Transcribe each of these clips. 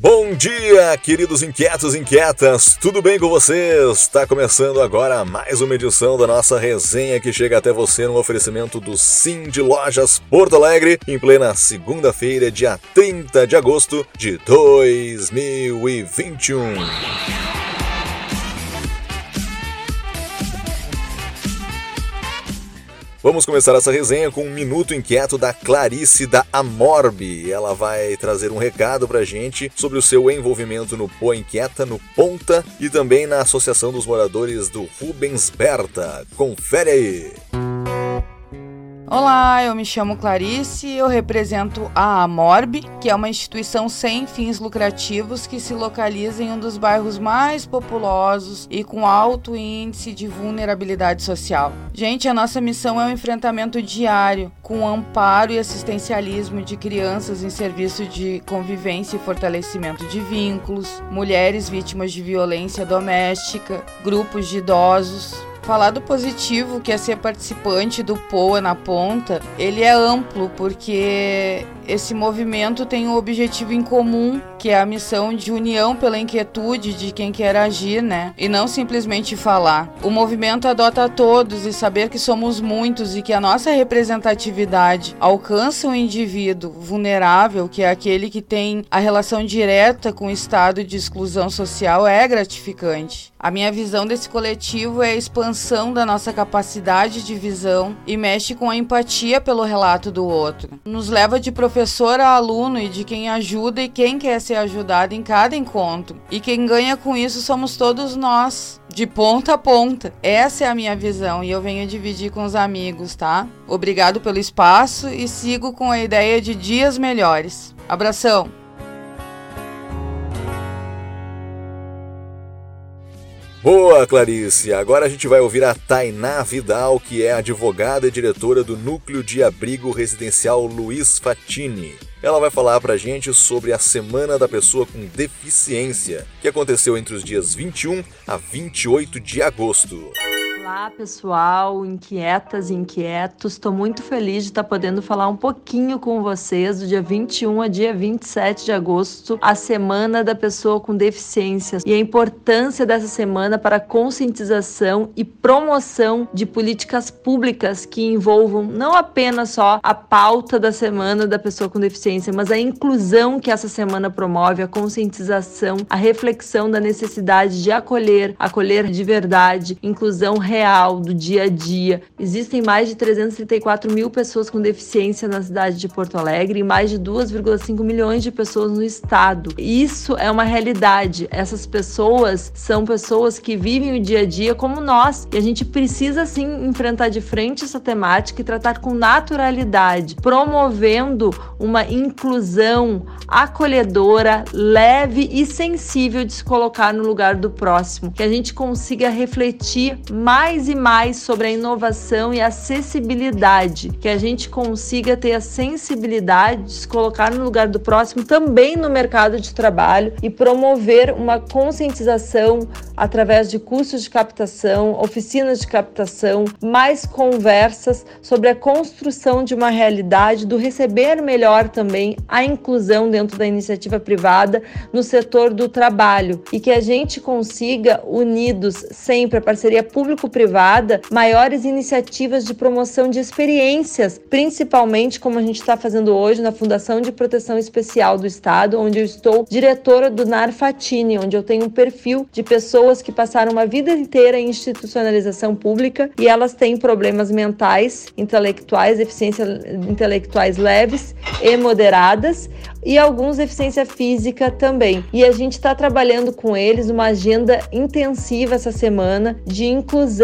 Bom dia, queridos inquietos e inquietas, tudo bem com vocês? Está começando agora mais uma edição da nossa resenha que chega até você no oferecimento do Sim de Lojas Porto Alegre, em plena segunda-feira, dia 30 de agosto de 2021. Vamos começar essa resenha com um minuto inquieto da Clarice da Amorbe. Ela vai trazer um recado pra gente sobre o seu envolvimento no Pô Inquieta, no Ponta e também na Associação dos Moradores do Rubens Berta. Confere aí! Olá, eu me chamo Clarice e eu represento a Amorb, que é uma instituição sem fins lucrativos que se localiza em um dos bairros mais populosos e com alto índice de vulnerabilidade social. Gente, a nossa missão é o um enfrentamento diário com amparo e assistencialismo de crianças em serviço de convivência e fortalecimento de vínculos, mulheres vítimas de violência doméstica, grupos de idosos, falar do positivo que é ser participante do POA na ponta, ele é amplo porque esse movimento tem um objetivo em comum, que é a missão de união pela inquietude de quem quer agir, né? E não simplesmente falar. O movimento adota todos e saber que somos muitos e que a nossa representatividade alcança um indivíduo vulnerável, que é aquele que tem a relação direta com o estado de exclusão social, é gratificante. A minha visão desse coletivo é a expansão da nossa capacidade de visão e mexe com a empatia pelo relato do outro. Nos leva de professor professor a aluno e de quem ajuda e quem quer ser ajudado em cada encontro. E quem ganha com isso somos todos nós, de ponta a ponta. Essa é a minha visão e eu venho dividir com os amigos, tá? Obrigado pelo espaço e sigo com a ideia de dias melhores. Abração! Boa, Clarice! Agora a gente vai ouvir a Tainá Vidal, que é advogada e diretora do Núcleo de Abrigo Residencial Luiz Fatini. Ela vai falar pra gente sobre a Semana da Pessoa com Deficiência, que aconteceu entre os dias 21 a 28 de agosto. Olá, pessoal, inquietas e inquietos. Estou muito feliz de estar podendo falar um pouquinho com vocês do dia 21 a dia 27 de agosto, a Semana da Pessoa com Deficiências, e a importância dessa semana para a conscientização e promoção de políticas públicas que envolvam não apenas só a pauta da Semana da Pessoa com Deficiência, mas a inclusão que essa semana promove, a conscientização, a reflexão da necessidade de acolher, acolher de verdade, inclusão real real, do dia a dia. Existem mais de 334 mil pessoas com deficiência na cidade de Porto Alegre e mais de 2,5 milhões de pessoas no estado. Isso é uma realidade. Essas pessoas são pessoas que vivem o dia a dia como nós e a gente precisa sim enfrentar de frente essa temática e tratar com naturalidade, promovendo uma inclusão acolhedora, leve e sensível de se colocar no lugar do próximo, que a gente consiga refletir mais mais e mais sobre a inovação e acessibilidade, que a gente consiga ter a sensibilidade de se colocar no lugar do próximo também no mercado de trabalho e promover uma conscientização através de cursos de captação, oficinas de captação, mais conversas sobre a construção de uma realidade do receber melhor também a inclusão dentro da iniciativa privada no setor do trabalho e que a gente consiga unidos sempre a parceria público público-privada maiores iniciativas de promoção de experiências, principalmente como a gente está fazendo hoje na Fundação de Proteção Especial do Estado, onde eu estou diretora do NAR Fatini, onde eu tenho um perfil de pessoas que passaram uma vida inteira em institucionalização pública e elas têm problemas mentais, intelectuais, deficiências intelectuais leves e moderadas e alguns deficiência física também. E a gente está trabalhando com eles uma agenda intensiva essa semana de inclusão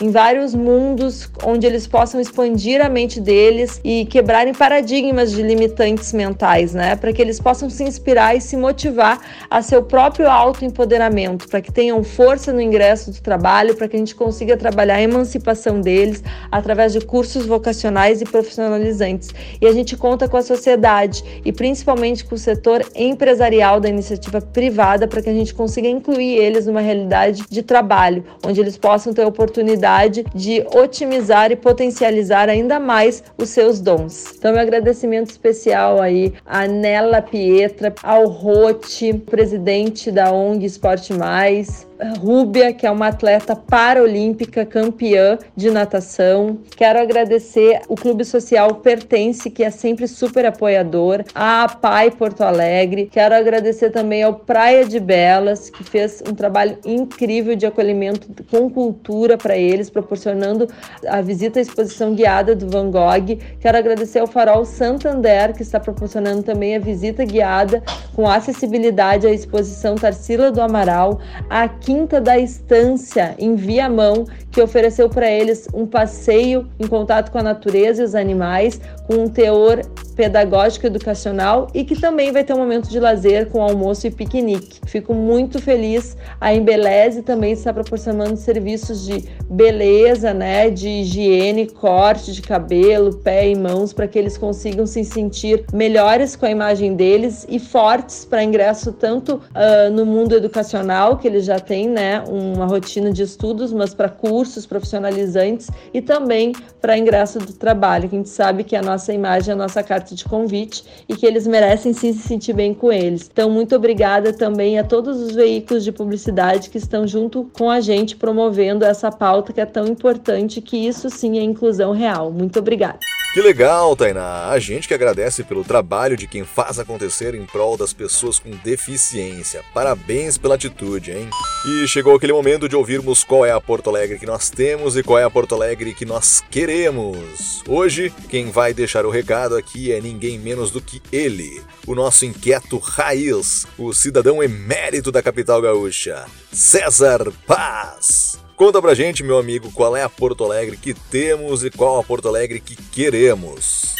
em vários mundos onde eles possam expandir a mente deles e quebrarem paradigmas de limitantes mentais, né? Para que eles possam se inspirar e se motivar a seu próprio autoempoderamento, para que tenham força no ingresso do trabalho, para que a gente consiga trabalhar a emancipação deles através de cursos vocacionais e profissionalizantes. E a gente conta com a sociedade e principalmente com o setor empresarial da iniciativa privada para que a gente consiga incluir eles numa realidade de trabalho, onde eles possam ter oportunidade de otimizar e potencializar ainda mais os seus dons. Então, meu agradecimento especial aí a Nela Pietra, ao Rote, presidente da ONG Esporte Mais, Rúbia, que é uma atleta paralímpica campeã de natação. Quero agradecer o Clube Social Pertence, que é sempre super apoiador, a Pai Porto Alegre. Quero agradecer também ao Praia de Belas, que fez um trabalho incrível de acolhimento com cultura para eles, proporcionando a visita à exposição guiada do Van Gogh. Quero agradecer ao Farol Santander, que está proporcionando também a visita guiada com acessibilidade à exposição Tarsila do Amaral. Aqui Quinta da Estância, em Viamão, que ofereceu para eles um passeio em contato com a natureza e os animais, com um teor pedagógico educacional e que também vai ter um momento de lazer com almoço e piquenique. Fico muito feliz. A Embeleze também está proporcionando serviços de beleza, né, de higiene, corte de cabelo, pé e mãos para que eles consigam se sentir melhores com a imagem deles e fortes para ingresso tanto uh, no mundo educacional que eles já têm, né, uma rotina de estudos, mas para cursos profissionalizantes e também para ingresso do trabalho. A gente sabe que a nossa imagem a nossa carta de convite e que eles merecem sim se sentir bem com eles. Então, muito obrigada também a todos os veículos de publicidade que estão junto com a gente promovendo essa pauta que é tão importante, que isso sim é inclusão real. Muito obrigada. Que legal, Tainá! A gente que agradece pelo trabalho de quem faz acontecer em prol das pessoas com deficiência. Parabéns pela atitude, hein? E chegou aquele momento de ouvirmos qual é a Porto Alegre que nós temos e qual é a Porto Alegre que nós queremos. Hoje, quem vai deixar o recado aqui é ninguém menos do que ele, o nosso inquieto raiz, o cidadão emérito da capital gaúcha, César Paz. Conta pra gente, meu amigo, qual é a Porto Alegre que temos e qual a Porto Alegre que queremos.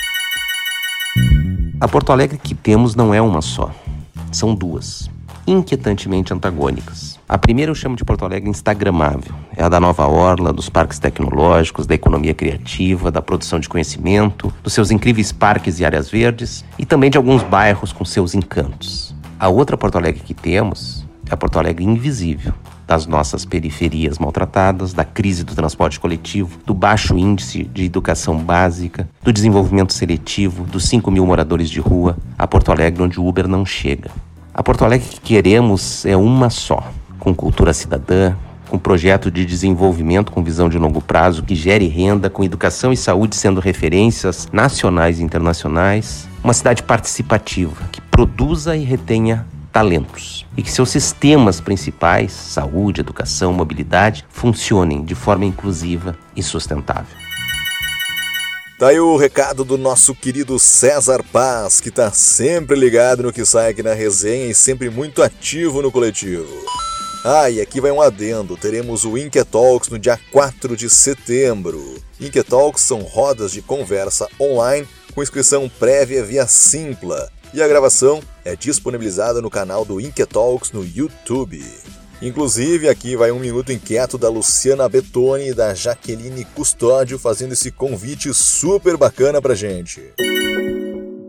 A Porto Alegre que temos não é uma só, são duas, inquietantemente antagônicas. A primeira eu chamo de Porto Alegre Instagramável. É a da nova orla, dos parques tecnológicos, da economia criativa, da produção de conhecimento, dos seus incríveis parques e áreas verdes e também de alguns bairros com seus encantos. A outra Porto Alegre que temos é a Porto Alegre invisível, das nossas periferias maltratadas, da crise do transporte coletivo, do baixo índice de educação básica, do desenvolvimento seletivo, dos 5 mil moradores de rua, a Porto Alegre onde o Uber não chega. A Porto Alegre que queremos é uma só, com cultura cidadã, com projeto de desenvolvimento com visão de longo prazo que gere renda, com educação e saúde sendo referências nacionais e internacionais, uma cidade participativa que produza e retenha talentos e que seus sistemas principais, saúde, educação, mobilidade, funcionem de forma inclusiva e sustentável. Tá aí o recado do nosso querido César Paz, que tá sempre ligado no que sai aqui na resenha e sempre muito ativo no coletivo. Ah, e aqui vai um adendo: teremos o Inquietalks no dia 4 de setembro. Inquietalks são rodas de conversa online com inscrição prévia via Simpla e a gravação é disponibilizada no canal do Inquietalks no YouTube. Inclusive, aqui vai um minuto inquieto da Luciana Betoni e da Jaqueline Custódio fazendo esse convite super bacana pra gente.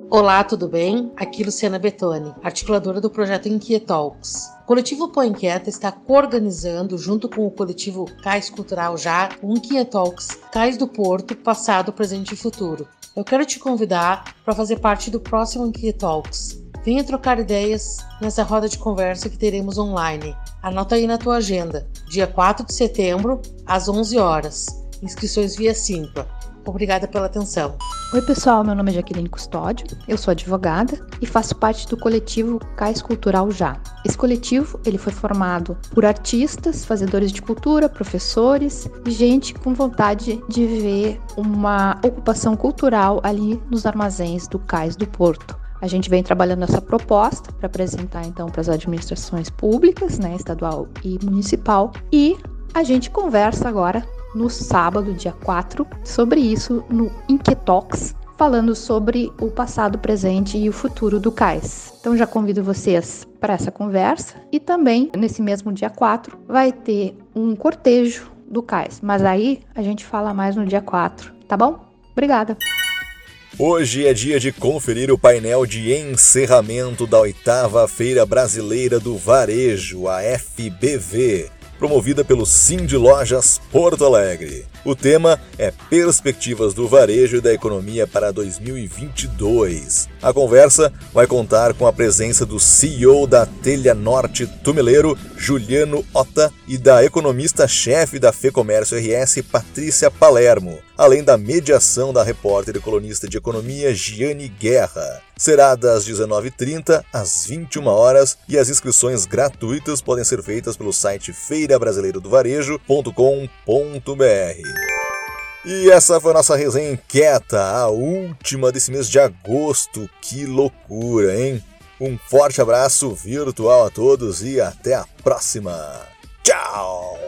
Olá, tudo bem? Aqui Luciana Betoni, articuladora do projeto Inquietalks. O coletivo Põe Inquieta está coorganizando, junto com o coletivo Cais Cultural Já, o Inquietalks Cais do Porto, passado, presente e futuro. Eu quero te convidar para fazer parte do próximo Inquietalks. Venha trocar ideias nessa roda de conversa que teremos online. Anota aí na tua agenda, dia 4 de setembro, às 11 horas. Inscrições via Simpla. Obrigada pela atenção. Oi, pessoal. Meu nome é Jaqueline Custódio. Eu sou advogada e faço parte do coletivo Cais Cultural Já. Esse coletivo ele foi formado por artistas, fazedores de cultura, professores e gente com vontade de ver uma ocupação cultural ali nos armazéns do Cais do Porto. A gente vem trabalhando essa proposta para apresentar então para as administrações públicas, né, estadual e municipal, e a gente conversa agora no sábado, dia 4, sobre isso no Inquetox, falando sobre o passado, presente e o futuro do CAIS. Então já convido vocês para essa conversa e também nesse mesmo dia 4 vai ter um cortejo do CAIS, mas aí a gente fala mais no dia 4, tá bom? Obrigada. Hoje é dia de conferir o painel de encerramento da oitava Feira Brasileira do Varejo, a FBV, promovida pelo Sim de Lojas Porto Alegre. O tema é Perspectivas do Varejo e da Economia para 2022. A conversa vai contar com a presença do CEO da Telha Norte Tumeleiro, Juliano Ota, e da economista-chefe da FEComércio RS, Patrícia Palermo, além da mediação da repórter e colunista de economia Giane Guerra. Será das 19h30 às 21 horas e as inscrições gratuitas podem ser feitas pelo site feirabrasileirodovarejo.com.br. E essa foi a nossa resenha inquieta, a última desse mês de agosto. Que loucura, hein? Um forte abraço virtual a todos e até a próxima. Tchau!